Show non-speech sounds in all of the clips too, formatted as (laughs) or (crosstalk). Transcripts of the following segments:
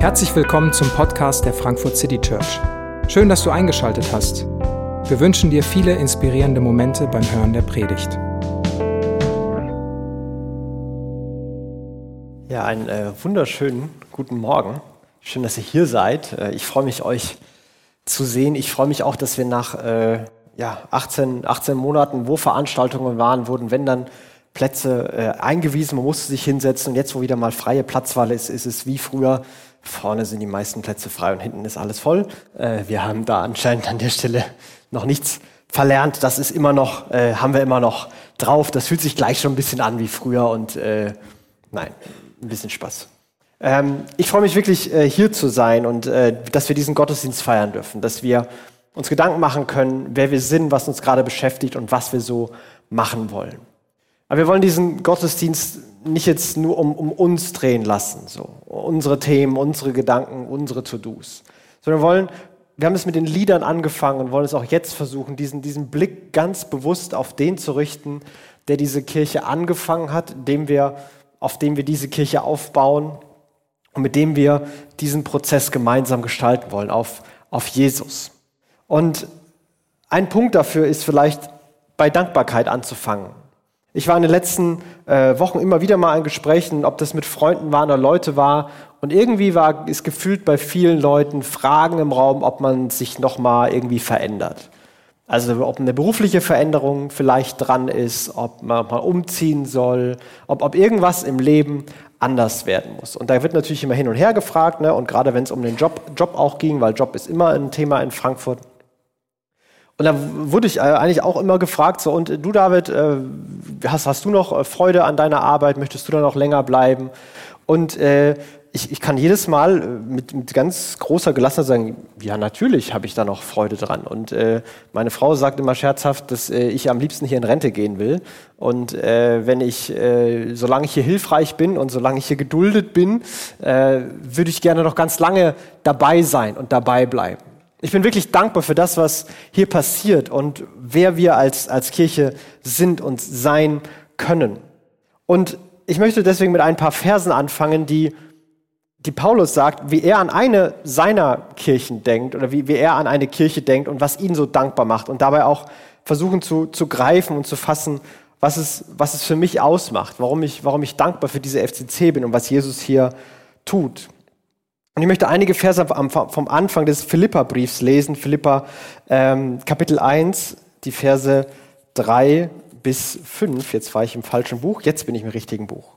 Herzlich willkommen zum Podcast der Frankfurt City Church. Schön, dass du eingeschaltet hast. Wir wünschen dir viele inspirierende Momente beim Hören der Predigt. Ja, einen äh, wunderschönen guten Morgen. Schön, dass ihr hier seid. Äh, ich freue mich, euch zu sehen. Ich freue mich auch, dass wir nach äh, ja, 18, 18 Monaten, wo Veranstaltungen waren, wurden, wenn dann Plätze äh, eingewiesen, man musste sich hinsetzen und jetzt, wo wieder mal freie Platzwahl ist, ist es wie früher. Vorne sind die meisten Plätze frei und hinten ist alles voll. Äh, wir haben da anscheinend an der Stelle noch nichts verlernt. Das ist immer noch, äh, haben wir immer noch drauf. Das fühlt sich gleich schon ein bisschen an wie früher und äh, nein, ein bisschen Spaß. Ähm, ich freue mich wirklich, äh, hier zu sein und äh, dass wir diesen Gottesdienst feiern dürfen, dass wir uns Gedanken machen können, wer wir sind, was uns gerade beschäftigt und was wir so machen wollen. Aber wir wollen diesen Gottesdienst nicht jetzt nur um, um uns drehen lassen, so unsere Themen, unsere Gedanken, unsere To-Dos, sondern wir wollen, wir haben es mit den Liedern angefangen und wollen es auch jetzt versuchen, diesen, diesen Blick ganz bewusst auf den zu richten, der diese Kirche angefangen hat, dem wir, auf dem wir diese Kirche aufbauen und mit dem wir diesen Prozess gemeinsam gestalten wollen, auf, auf Jesus. Und ein Punkt dafür ist vielleicht bei Dankbarkeit anzufangen. Ich war in den letzten äh, Wochen immer wieder mal in Gesprächen, ob das mit Freunden war oder Leute war. Und irgendwie war es gefühlt bei vielen Leuten Fragen im Raum, ob man sich noch mal irgendwie verändert. Also ob eine berufliche Veränderung vielleicht dran ist, ob man mal umziehen soll, ob, ob irgendwas im Leben anders werden muss. Und da wird natürlich immer hin und her gefragt, ne? und gerade wenn es um den Job, Job auch ging, weil Job ist immer ein Thema in Frankfurt. Und da wurde ich äh, eigentlich auch immer gefragt, so, und du David, äh, hast, hast du noch äh, Freude an deiner Arbeit? Möchtest du da noch länger bleiben? Und äh, ich, ich kann jedes Mal mit, mit ganz großer Gelassenheit sagen, ja, natürlich habe ich da noch Freude dran. Und äh, meine Frau sagt immer scherzhaft, dass äh, ich am liebsten hier in Rente gehen will. Und äh, wenn ich, äh, solange ich hier hilfreich bin und solange ich hier geduldet bin, äh, würde ich gerne noch ganz lange dabei sein und dabei bleiben. Ich bin wirklich dankbar für das, was hier passiert und wer wir als, als Kirche sind und sein können. Und ich möchte deswegen mit ein paar Versen anfangen, die, die Paulus sagt, wie er an eine seiner Kirchen denkt oder wie, wie er an eine Kirche denkt und was ihn so dankbar macht und dabei auch versuchen zu, zu greifen und zu fassen, was es, was es für mich ausmacht, warum ich, warum ich dankbar für diese FCC bin und was Jesus hier tut. Und ich möchte einige Verse vom Anfang des Philippa-Briefs lesen, Philippa ähm, Kapitel 1, die Verse 3 bis 5. Jetzt war ich im falschen Buch, jetzt bin ich im richtigen Buch.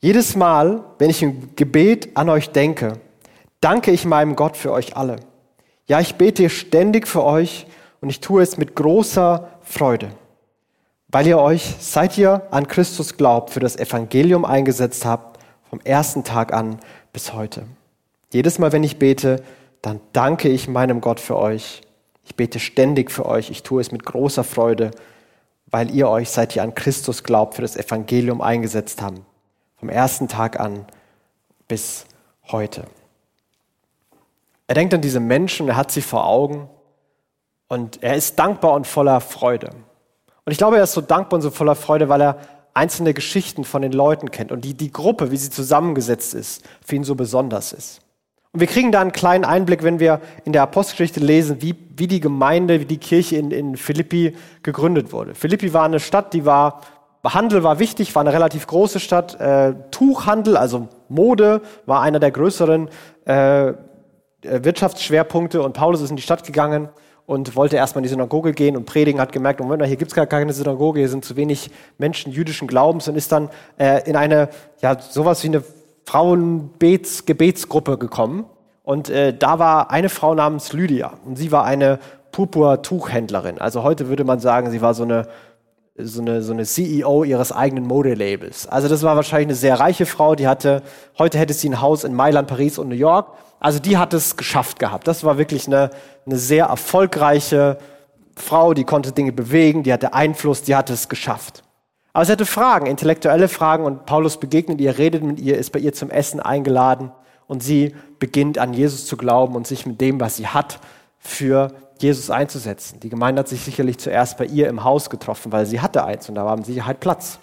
Jedes Mal, wenn ich im Gebet an euch denke, danke ich meinem Gott für euch alle. Ja, ich bete ständig für euch und ich tue es mit großer Freude, weil ihr euch, seit ihr an Christus glaubt, für das Evangelium eingesetzt habt, vom ersten Tag an bis heute. Jedes Mal, wenn ich bete, dann danke ich meinem Gott für euch. Ich bete ständig für euch. Ich tue es mit großer Freude, weil ihr euch, seit ihr an Christus glaubt, für das Evangelium eingesetzt habt. Vom ersten Tag an bis heute. Er denkt an diese Menschen, er hat sie vor Augen und er ist dankbar und voller Freude. Und ich glaube, er ist so dankbar und so voller Freude, weil er einzelne Geschichten von den Leuten kennt und die, die Gruppe, wie sie zusammengesetzt ist, für ihn so besonders ist. Und wir kriegen da einen kleinen Einblick, wenn wir in der Apostelgeschichte lesen, wie, wie die Gemeinde, wie die Kirche in, in Philippi gegründet wurde. Philippi war eine Stadt, die war, Handel war wichtig, war eine relativ große Stadt. Äh, Tuchhandel, also Mode, war einer der größeren äh, Wirtschaftsschwerpunkte. Und Paulus ist in die Stadt gegangen und wollte erstmal in die Synagoge gehen und predigen, hat gemerkt, Moment, hier gibt's gar keine Synagoge, hier sind zu wenig Menschen jüdischen Glaubens und ist dann äh, in eine, ja, sowas wie eine Frauengebetsgruppe gekommen. Und äh, da war eine Frau namens Lydia. Und sie war eine Purpur-Tuchhändlerin. Also heute würde man sagen, sie war so eine, so eine, so eine CEO ihres eigenen Modelabels. Also das war wahrscheinlich eine sehr reiche Frau. Die hatte, heute hätte sie ein Haus in Mailand, Paris und New York. Also die hat es geschafft gehabt. Das war wirklich eine, eine sehr erfolgreiche Frau, die konnte Dinge bewegen, die hatte Einfluss, die hatte es geschafft. Aber sie hatte Fragen, intellektuelle Fragen und Paulus begegnet ihr, redet mit ihr, ist bei ihr zum Essen eingeladen und sie beginnt an Jesus zu glauben und sich mit dem, was sie hat, für Jesus einzusetzen. Die Gemeinde hat sich sicherlich zuerst bei ihr im Haus getroffen, weil sie hatte eins und da war mit Sicherheit Platz.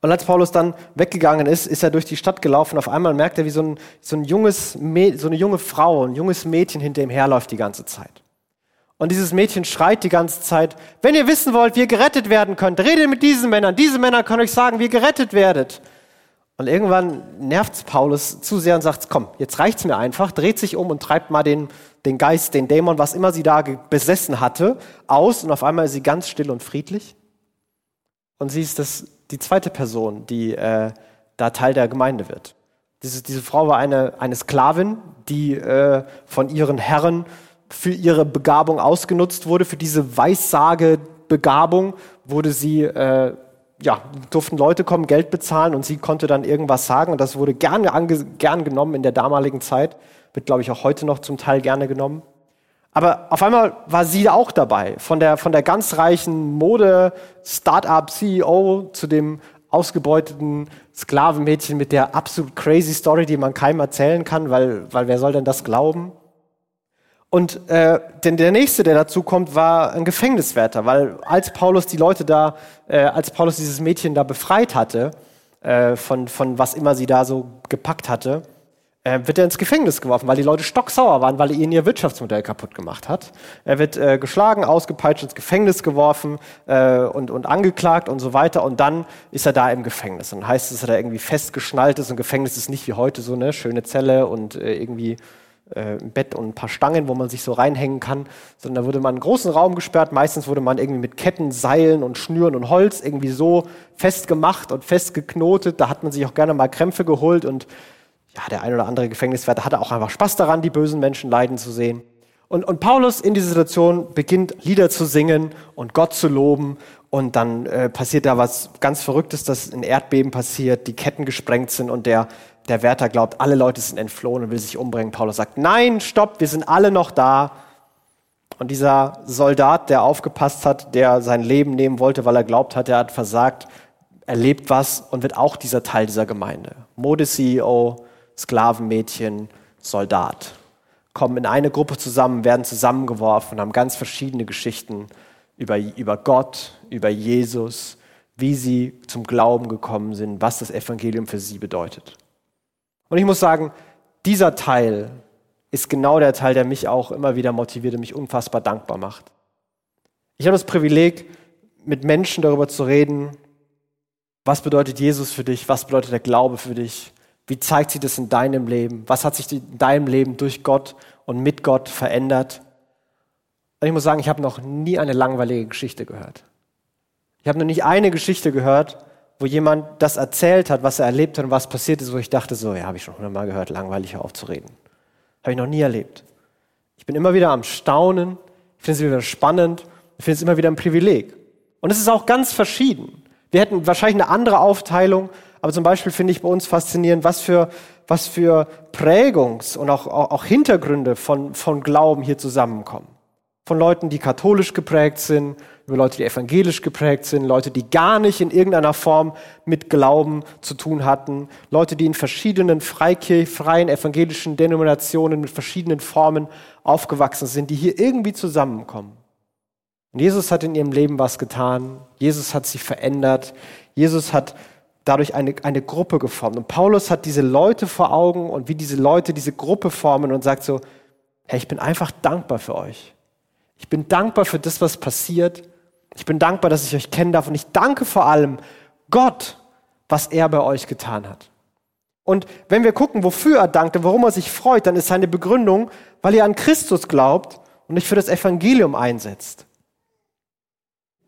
Und als Paulus dann weggegangen ist, ist er durch die Stadt gelaufen. Auf einmal merkt er, wie so, ein, so, ein junges, so eine junge Frau, ein junges Mädchen hinter ihm herläuft die ganze Zeit. Und dieses Mädchen schreit die ganze Zeit, wenn ihr wissen wollt, wie ihr gerettet werden könnt, redet mit diesen Männern. Diese Männer können euch sagen, wie ihr gerettet werdet. Und irgendwann nervt Paulus zu sehr und sagt, komm, jetzt reicht's mir einfach, dreht sich um und treibt mal den, den Geist, den Dämon, was immer sie da besessen hatte, aus. Und auf einmal ist sie ganz still und friedlich. Und sie ist das, die zweite Person, die äh, da Teil der Gemeinde wird. Diese, diese Frau war eine, eine Sklavin, die äh, von ihren Herren für ihre Begabung ausgenutzt wurde, für diese Weissage-Begabung wurde sie, äh, ja, durften Leute kommen, Geld bezahlen und sie konnte dann irgendwas sagen und das wurde gerne gern genommen in der damaligen Zeit, wird glaube ich auch heute noch zum Teil gerne genommen. Aber auf einmal war sie auch dabei, von der, von der ganz reichen Mode-Startup-CEO zu dem ausgebeuteten Sklavenmädchen mit der absolut crazy Story, die man keinem erzählen kann, weil, weil wer soll denn das glauben? Und äh, denn der nächste, der dazu kommt, war ein Gefängniswärter, weil als Paulus die Leute da, äh, als Paulus dieses Mädchen da befreit hatte äh, von von was immer sie da so gepackt hatte, äh, wird er ins Gefängnis geworfen, weil die Leute stocksauer waren, weil er ihnen ihr Wirtschaftsmodell kaputt gemacht hat. Er wird äh, geschlagen, ausgepeitscht, ins Gefängnis geworfen äh, und, und angeklagt und so weiter. Und dann ist er da im Gefängnis. Und heißt es, dass er da irgendwie festgeschnallt ist. Und Gefängnis ist nicht wie heute so eine schöne Zelle und äh, irgendwie äh, ein Bett und ein paar Stangen, wo man sich so reinhängen kann, sondern da wurde man einen großen Raum gesperrt. Meistens wurde man irgendwie mit Ketten, Seilen und Schnüren und Holz irgendwie so festgemacht und festgeknotet. Da hat man sich auch gerne mal Krämpfe geholt und ja, der ein oder andere Gefängniswärter hatte auch einfach Spaß daran, die bösen Menschen leiden zu sehen. Und, und Paulus in dieser Situation beginnt Lieder zu singen und Gott zu loben und dann äh, passiert da was ganz Verrücktes, dass ein Erdbeben passiert, die Ketten gesprengt sind und der der Wärter glaubt, alle Leute sind entflohen und will sich umbringen. Paulus sagt, nein, stopp, wir sind alle noch da. Und dieser Soldat, der aufgepasst hat, der sein Leben nehmen wollte, weil er glaubt hat, er hat versagt, erlebt was und wird auch dieser Teil dieser Gemeinde. Mode-CEO, Sklavenmädchen, Soldat. Kommen in eine Gruppe zusammen, werden zusammengeworfen, haben ganz verschiedene Geschichten über, über Gott, über Jesus, wie sie zum Glauben gekommen sind, was das Evangelium für sie bedeutet. Und ich muss sagen, dieser Teil ist genau der Teil, der mich auch immer wieder motiviert und mich unfassbar dankbar macht. Ich habe das Privileg, mit Menschen darüber zu reden, was bedeutet Jesus für dich, was bedeutet der Glaube für dich, wie zeigt sich das in deinem Leben, was hat sich in deinem Leben durch Gott und mit Gott verändert. Und ich muss sagen, ich habe noch nie eine langweilige Geschichte gehört. Ich habe noch nicht eine Geschichte gehört, wo jemand das erzählt hat, was er erlebt hat und was passiert ist, wo ich dachte, so, ja, habe ich schon hundertmal gehört, langweilig aufzureden. Habe ich noch nie erlebt. Ich bin immer wieder am Staunen, ich finde es wieder spannend, ich finde es immer wieder ein Privileg. Und es ist auch ganz verschieden. Wir hätten wahrscheinlich eine andere Aufteilung, aber zum Beispiel finde ich bei uns faszinierend, was für, was für Prägungs- und auch, auch, auch Hintergründe von, von Glauben hier zusammenkommen. Von Leuten, die katholisch geprägt sind, über Leute, die evangelisch geprägt sind, Leute, die gar nicht in irgendeiner Form mit Glauben zu tun hatten, Leute, die in verschiedenen Freikirch, freien evangelischen Denominationen mit verschiedenen Formen aufgewachsen sind, die hier irgendwie zusammenkommen. Und Jesus hat in ihrem Leben was getan. Jesus hat sie verändert. Jesus hat dadurch eine, eine Gruppe geformt. Und Paulus hat diese Leute vor Augen und wie diese Leute diese Gruppe formen und sagt so, hey, ich bin einfach dankbar für euch. Ich bin dankbar für das, was passiert. Ich bin dankbar, dass ich euch kennen darf und ich danke vor allem Gott, was er bei euch getan hat. Und wenn wir gucken, wofür er dankt und warum er sich freut, dann ist seine Begründung, weil ihr an Christus glaubt und euch für das Evangelium einsetzt.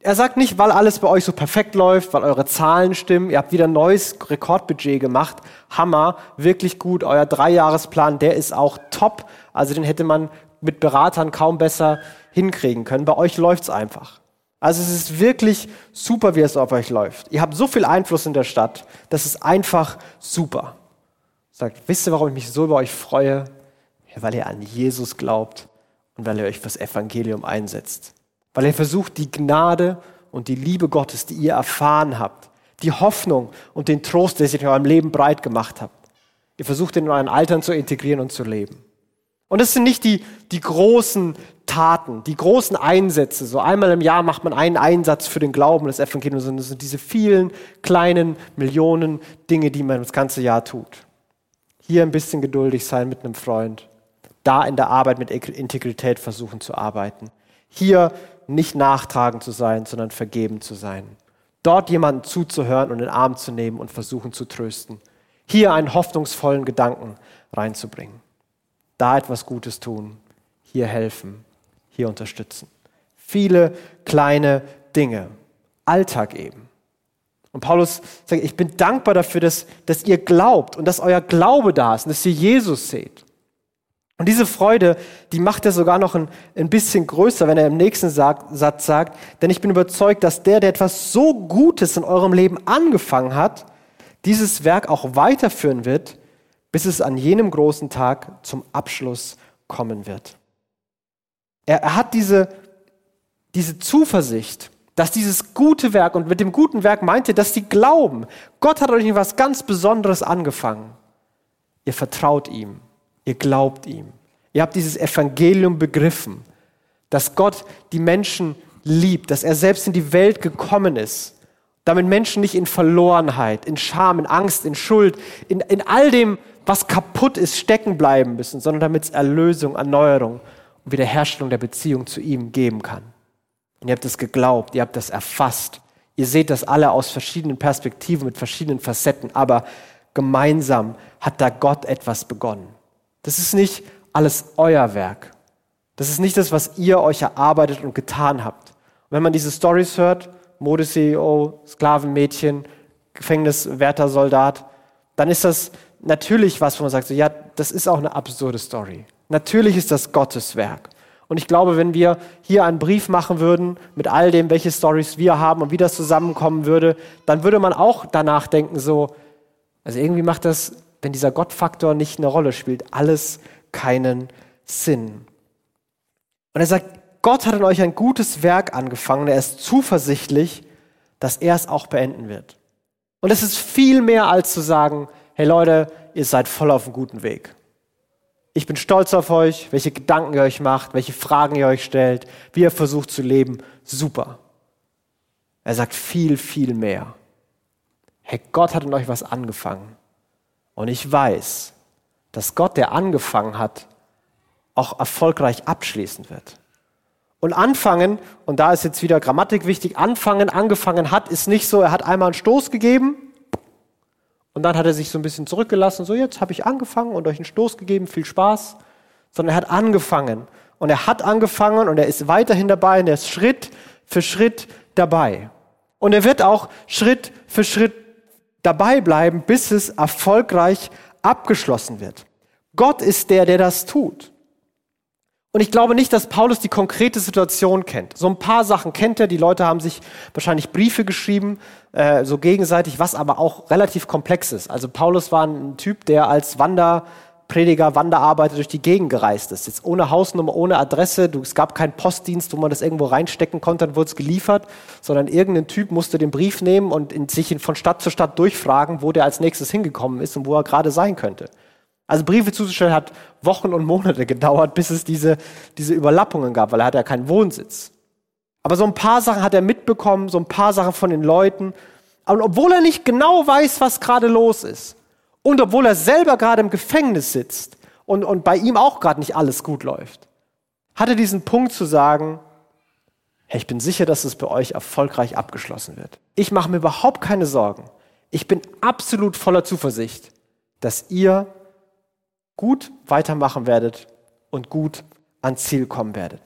Er sagt nicht, weil alles bei euch so perfekt läuft, weil eure Zahlen stimmen, ihr habt wieder ein neues Rekordbudget gemacht, Hammer, wirklich gut, euer Dreijahresplan, der ist auch top, also den hätte man mit Beratern kaum besser hinkriegen können. Bei euch läuft's einfach. Also es ist wirklich super, wie es auf euch läuft. Ihr habt so viel Einfluss in der Stadt, das ist einfach super. Sagt, wisst ihr, warum ich mich so über euch freue? Ja, weil ihr an Jesus glaubt und weil ihr euch fürs Evangelium einsetzt. Weil ihr versucht, die Gnade und die Liebe Gottes, die ihr erfahren habt, die Hoffnung und den Trost, der sich in eurem Leben breit gemacht habt, ihr versucht, in euren Altern zu integrieren und zu leben. Und es sind nicht die, die großen Taten, die großen Einsätze. So einmal im Jahr macht man einen Einsatz für den Glauben des Evangeliums, sondern es sind diese vielen kleinen Millionen Dinge, die man das ganze Jahr tut. Hier ein bisschen geduldig sein mit einem Freund. Da in der Arbeit mit Integrität versuchen zu arbeiten. Hier nicht nachtragend zu sein, sondern vergeben zu sein. Dort jemanden zuzuhören und in den Arm zu nehmen und versuchen zu trösten. Hier einen hoffnungsvollen Gedanken reinzubringen. Da etwas Gutes tun. Hier helfen. Hier unterstützen. Viele kleine Dinge. Alltag eben. Und Paulus sagt, ich bin dankbar dafür, dass, dass ihr glaubt und dass euer Glaube da ist und dass ihr Jesus seht. Und diese Freude, die macht er sogar noch ein, ein bisschen größer, wenn er im nächsten Satz sagt, denn ich bin überzeugt, dass der, der etwas so Gutes in eurem Leben angefangen hat, dieses Werk auch weiterführen wird, bis es an jenem großen Tag zum Abschluss kommen wird. Er, er hat diese, diese Zuversicht, dass dieses gute Werk, und mit dem guten Werk meint er, dass sie glauben, Gott hat euch etwas ganz Besonderes angefangen. Ihr vertraut ihm. Ihr glaubt ihm. Ihr habt dieses Evangelium begriffen, dass Gott die Menschen liebt, dass er selbst in die Welt gekommen ist, damit Menschen nicht in Verlorenheit, in Scham, in Angst, in Schuld, in, in all dem, was kaputt ist, stecken bleiben müssen, sondern damit es Erlösung, Erneuerung und Wiederherstellung der Beziehung zu ihm geben kann. Und ihr habt es geglaubt, ihr habt das erfasst. Ihr seht das alle aus verschiedenen Perspektiven, mit verschiedenen Facetten, aber gemeinsam hat da Gott etwas begonnen. Das ist nicht alles euer Werk. Das ist nicht das, was ihr euch erarbeitet und getan habt. Und wenn man diese Stories hört, Mode-CEO, Sklavenmädchen, Gefängniswärter, Soldat, dann ist das natürlich was, wo man sagt, so, ja, das ist auch eine absurde Story. Natürlich ist das Gottes Werk. Und ich glaube, wenn wir hier einen Brief machen würden mit all dem, welche Stories wir haben und wie das zusammenkommen würde, dann würde man auch danach denken, so, also irgendwie macht das wenn dieser Gottfaktor nicht eine Rolle spielt, alles keinen Sinn. Und er sagt, Gott hat in euch ein gutes Werk angefangen, er ist zuversichtlich, dass er es auch beenden wird. Und es ist viel mehr als zu sagen, hey Leute, ihr seid voll auf einem guten Weg. Ich bin stolz auf euch, welche Gedanken ihr euch macht, welche Fragen ihr euch stellt, wie ihr versucht zu leben. Super. Er sagt viel, viel mehr. Hey, Gott hat in euch was angefangen. Und ich weiß, dass Gott, der angefangen hat, auch erfolgreich abschließen wird. Und anfangen, und da ist jetzt wieder Grammatik wichtig, anfangen, angefangen hat, ist nicht so, er hat einmal einen Stoß gegeben und dann hat er sich so ein bisschen zurückgelassen, so jetzt habe ich angefangen und euch einen Stoß gegeben, viel Spaß, sondern er hat angefangen. Und er hat angefangen und er ist weiterhin dabei und er ist Schritt für Schritt dabei. Und er wird auch Schritt für Schritt dabei bleiben, bis es erfolgreich abgeschlossen wird. Gott ist der, der das tut. Und ich glaube nicht, dass Paulus die konkrete Situation kennt. So ein paar Sachen kennt er. Die Leute haben sich wahrscheinlich Briefe geschrieben, äh, so gegenseitig, was aber auch relativ komplex ist. Also Paulus war ein Typ, der als Wander Prediger, Wanderarbeiter durch die Gegend gereist ist. Jetzt ohne Hausnummer, ohne Adresse. Du, es gab keinen Postdienst, wo man das irgendwo reinstecken konnte, dann wurde es geliefert, sondern irgendein Typ musste den Brief nehmen und in, sich von Stadt zu Stadt durchfragen, wo der als nächstes hingekommen ist und wo er gerade sein könnte. Also Briefe zuzustellen hat Wochen und Monate gedauert, bis es diese, diese Überlappungen gab, weil er hat ja keinen Wohnsitz. Aber so ein paar Sachen hat er mitbekommen, so ein paar Sachen von den Leuten. Und obwohl er nicht genau weiß, was gerade los ist, und obwohl er selber gerade im Gefängnis sitzt und, und bei ihm auch gerade nicht alles gut läuft, hat er diesen Punkt zu sagen, hey, ich bin sicher, dass es bei euch erfolgreich abgeschlossen wird. Ich mache mir überhaupt keine Sorgen. Ich bin absolut voller Zuversicht, dass ihr gut weitermachen werdet und gut ans Ziel kommen werdet.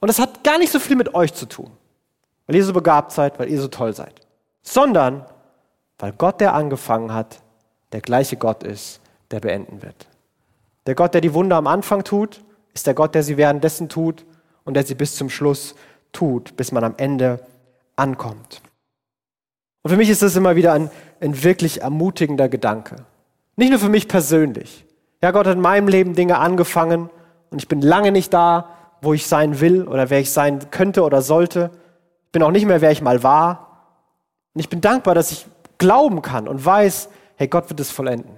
Und das hat gar nicht so viel mit euch zu tun, weil ihr so begabt seid, weil ihr so toll seid, sondern weil Gott, der angefangen hat, der gleiche Gott ist, der beenden wird. Der Gott, der die Wunder am Anfang tut, ist der Gott, der sie währenddessen tut und der sie bis zum Schluss tut, bis man am Ende ankommt. Und für mich ist das immer wieder ein, ein wirklich ermutigender Gedanke. Nicht nur für mich persönlich. Ja, Gott hat in meinem Leben Dinge angefangen und ich bin lange nicht da, wo ich sein will oder wer ich sein könnte oder sollte. Ich bin auch nicht mehr, wer ich mal war. Und ich bin dankbar, dass ich glauben kann und weiß, hey, Gott wird es vollenden.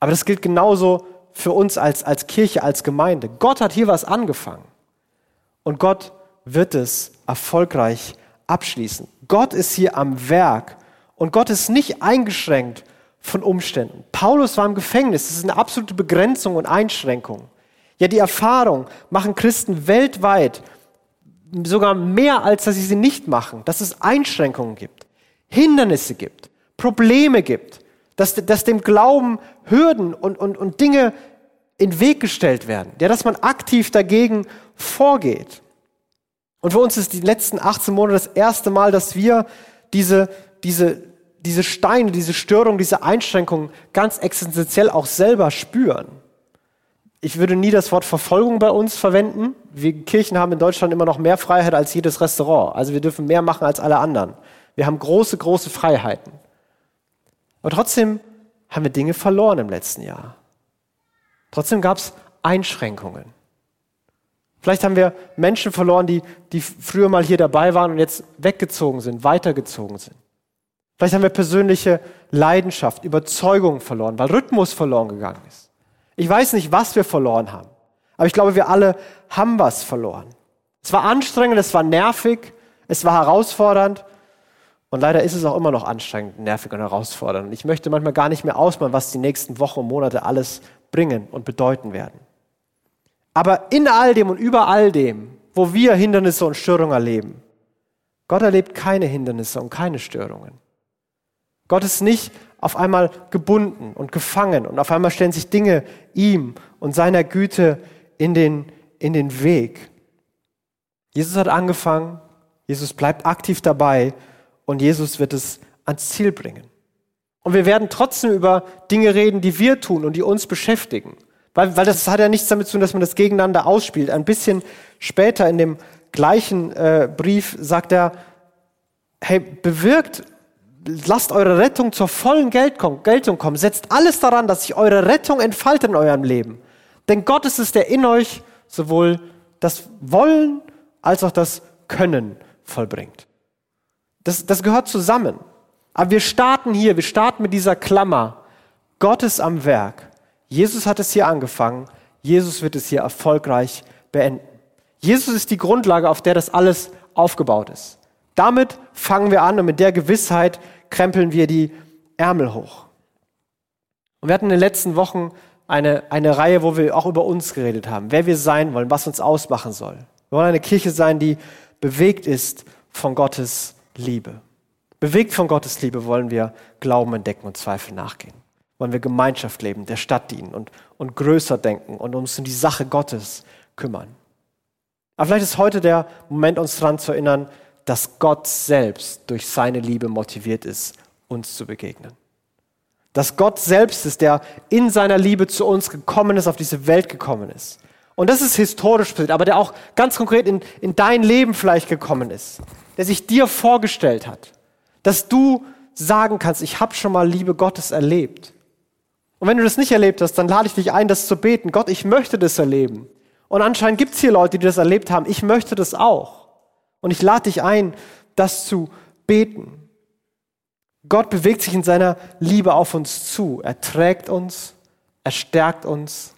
Aber das gilt genauso für uns als, als Kirche, als Gemeinde. Gott hat hier was angefangen. Und Gott wird es erfolgreich abschließen. Gott ist hier am Werk. Und Gott ist nicht eingeschränkt von Umständen. Paulus war im Gefängnis. Das ist eine absolute Begrenzung und Einschränkung. Ja, die Erfahrung machen Christen weltweit sogar mehr, als dass sie sie nicht machen, dass es Einschränkungen gibt, Hindernisse gibt, Probleme gibt, dass, dass dem Glauben Hürden und, und, und Dinge in den Weg gestellt werden, ja, dass man aktiv dagegen vorgeht. Und für uns ist die letzten 18 Monate das erste Mal, dass wir diese, diese, diese Steine, diese Störung, diese Einschränkungen ganz existenziell auch selber spüren. Ich würde nie das Wort Verfolgung bei uns verwenden. Wir Kirchen haben in Deutschland immer noch mehr Freiheit als jedes Restaurant. Also wir dürfen mehr machen als alle anderen. Wir haben große, große Freiheiten. Aber trotzdem haben wir Dinge verloren im letzten Jahr. Trotzdem gab es Einschränkungen. Vielleicht haben wir Menschen verloren, die, die früher mal hier dabei waren und jetzt weggezogen sind, weitergezogen sind. Vielleicht haben wir persönliche Leidenschaft, Überzeugung verloren, weil Rhythmus verloren gegangen ist. Ich weiß nicht, was wir verloren haben, aber ich glaube, wir alle haben was verloren. Es war anstrengend, es war nervig, es war herausfordernd und leider ist es auch immer noch anstrengend, nervig und herausfordernd. Ich möchte manchmal gar nicht mehr ausmalen, was die nächsten Wochen und Monate alles bringen und bedeuten werden. Aber in all dem und über all dem, wo wir Hindernisse und Störungen erleben, Gott erlebt keine Hindernisse und keine Störungen. Gott ist nicht auf einmal gebunden und gefangen und auf einmal stellen sich Dinge ihm und seiner Güte in den, in den Weg. Jesus hat angefangen, Jesus bleibt aktiv dabei und Jesus wird es ans Ziel bringen. Und wir werden trotzdem über Dinge reden, die wir tun und die uns beschäftigen. Weil, weil das hat ja nichts damit zu tun, dass man das gegeneinander ausspielt. Ein bisschen später in dem gleichen äh, Brief sagt er, hey, bewirkt, lasst eure Rettung zur vollen Geltung kommen. Setzt alles daran, dass sich eure Rettung entfaltet in eurem Leben. Denn Gott ist es, der in euch sowohl das Wollen als auch das Können vollbringt. Das, das gehört zusammen. Aber wir starten hier, wir starten mit dieser Klammer. Gott ist am Werk. Jesus hat es hier angefangen. Jesus wird es hier erfolgreich beenden. Jesus ist die Grundlage, auf der das alles aufgebaut ist. Damit fangen wir an und mit der Gewissheit krempeln wir die Ärmel hoch. Und wir hatten in den letzten Wochen eine, eine Reihe, wo wir auch über uns geredet haben, wer wir sein wollen, was uns ausmachen soll. Wir wollen eine Kirche sein, die bewegt ist von Gottes Liebe. Bewegt von Gottes Liebe wollen wir Glauben entdecken und Zweifel nachgehen. Wollen wir Gemeinschaft leben, der Stadt dienen und, und größer denken und uns um die Sache Gottes kümmern. Aber vielleicht ist heute der Moment, uns daran zu erinnern, dass Gott selbst durch seine Liebe motiviert ist, uns zu begegnen. Dass Gott selbst ist, der in seiner Liebe zu uns gekommen ist, auf diese Welt gekommen ist. Und das ist historisch passiert, aber der auch ganz konkret in, in dein Leben vielleicht gekommen ist der sich dir vorgestellt hat, dass du sagen kannst, ich habe schon mal Liebe Gottes erlebt. Und wenn du das nicht erlebt hast, dann lade ich dich ein, das zu beten. Gott, ich möchte das erleben. Und anscheinend gibt es hier Leute, die das erlebt haben. Ich möchte das auch. Und ich lade dich ein, das zu beten. Gott bewegt sich in seiner Liebe auf uns zu. Er trägt uns, er stärkt uns,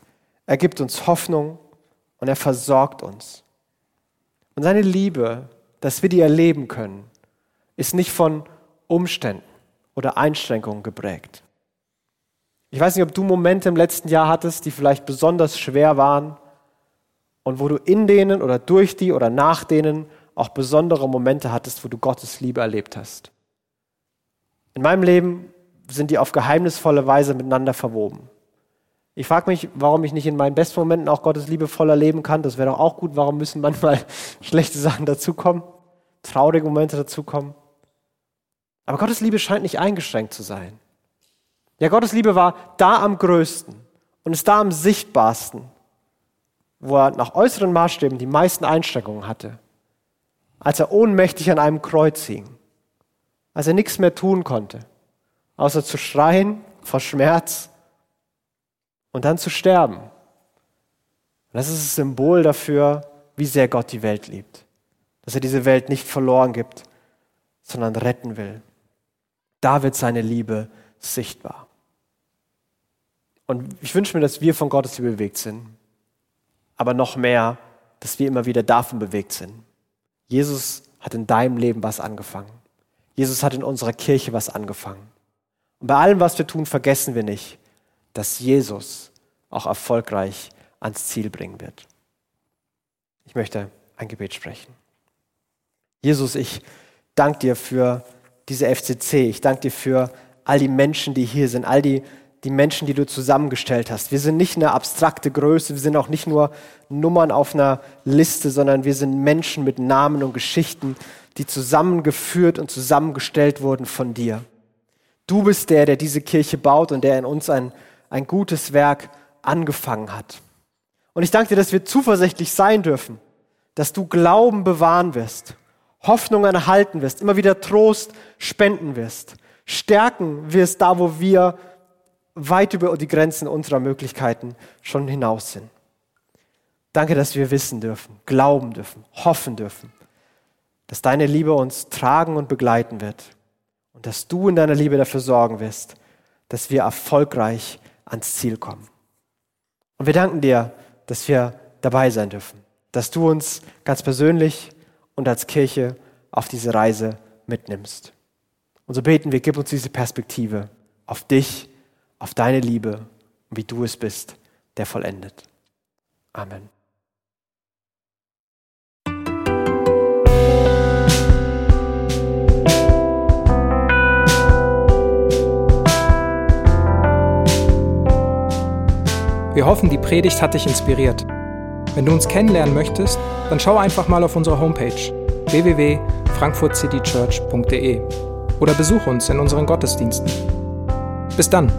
er gibt uns Hoffnung und er versorgt uns. Und seine Liebe dass wir die erleben können, ist nicht von Umständen oder Einschränkungen geprägt. Ich weiß nicht, ob du Momente im letzten Jahr hattest, die vielleicht besonders schwer waren und wo du in denen oder durch die oder nach denen auch besondere Momente hattest, wo du Gottes Liebe erlebt hast. In meinem Leben sind die auf geheimnisvolle Weise miteinander verwoben. Ich frage mich, warum ich nicht in meinen besten Momenten auch Gottes Liebe voll erleben kann. Das wäre doch auch gut. Warum müssen manchmal (laughs) schlechte Sachen dazukommen? Traurige Momente dazukommen? Aber Gottes Liebe scheint nicht eingeschränkt zu sein. Ja, Gottes Liebe war da am größten und ist da am sichtbarsten, wo er nach äußeren Maßstäben die meisten Einschränkungen hatte. Als er ohnmächtig an einem Kreuz hing. Als er nichts mehr tun konnte, außer zu schreien vor Schmerz und dann zu sterben. Das ist das Symbol dafür, wie sehr Gott die Welt liebt. Dass er diese Welt nicht verloren gibt, sondern retten will. Da wird seine Liebe sichtbar. Und ich wünsche mir, dass wir von Gottes Liebe bewegt sind. Aber noch mehr, dass wir immer wieder davon bewegt sind. Jesus hat in deinem Leben was angefangen. Jesus hat in unserer Kirche was angefangen. Und bei allem, was wir tun, vergessen wir nicht, dass Jesus auch erfolgreich ans Ziel bringen wird. Ich möchte ein Gebet sprechen. Jesus, ich danke dir für diese FCC. Ich danke dir für all die Menschen, die hier sind, all die, die Menschen, die du zusammengestellt hast. Wir sind nicht eine abstrakte Größe, wir sind auch nicht nur Nummern auf einer Liste, sondern wir sind Menschen mit Namen und Geschichten, die zusammengeführt und zusammengestellt wurden von dir. Du bist der, der diese Kirche baut und der in uns ein, ein gutes Werk angefangen hat. Und ich danke dir, dass wir zuversichtlich sein dürfen, dass du Glauben bewahren wirst, Hoffnung erhalten wirst, immer wieder Trost spenden wirst, stärken wirst da, wo wir weit über die Grenzen unserer Möglichkeiten schon hinaus sind. Danke, dass wir wissen dürfen, glauben dürfen, hoffen dürfen, dass deine Liebe uns tragen und begleiten wird und dass du in deiner Liebe dafür sorgen wirst, dass wir erfolgreich ans Ziel kommen. Und wir danken dir, dass wir dabei sein dürfen, dass du uns ganz persönlich und als Kirche auf diese Reise mitnimmst. Und so beten wir, gib uns diese Perspektive auf dich, auf deine Liebe wie du es bist, der vollendet. Amen. Wir hoffen, die Predigt hat dich inspiriert. Wenn du uns kennenlernen möchtest, dann schau einfach mal auf unsere Homepage www.frankfurtcitychurch.de oder besuch uns in unseren Gottesdiensten. Bis dann!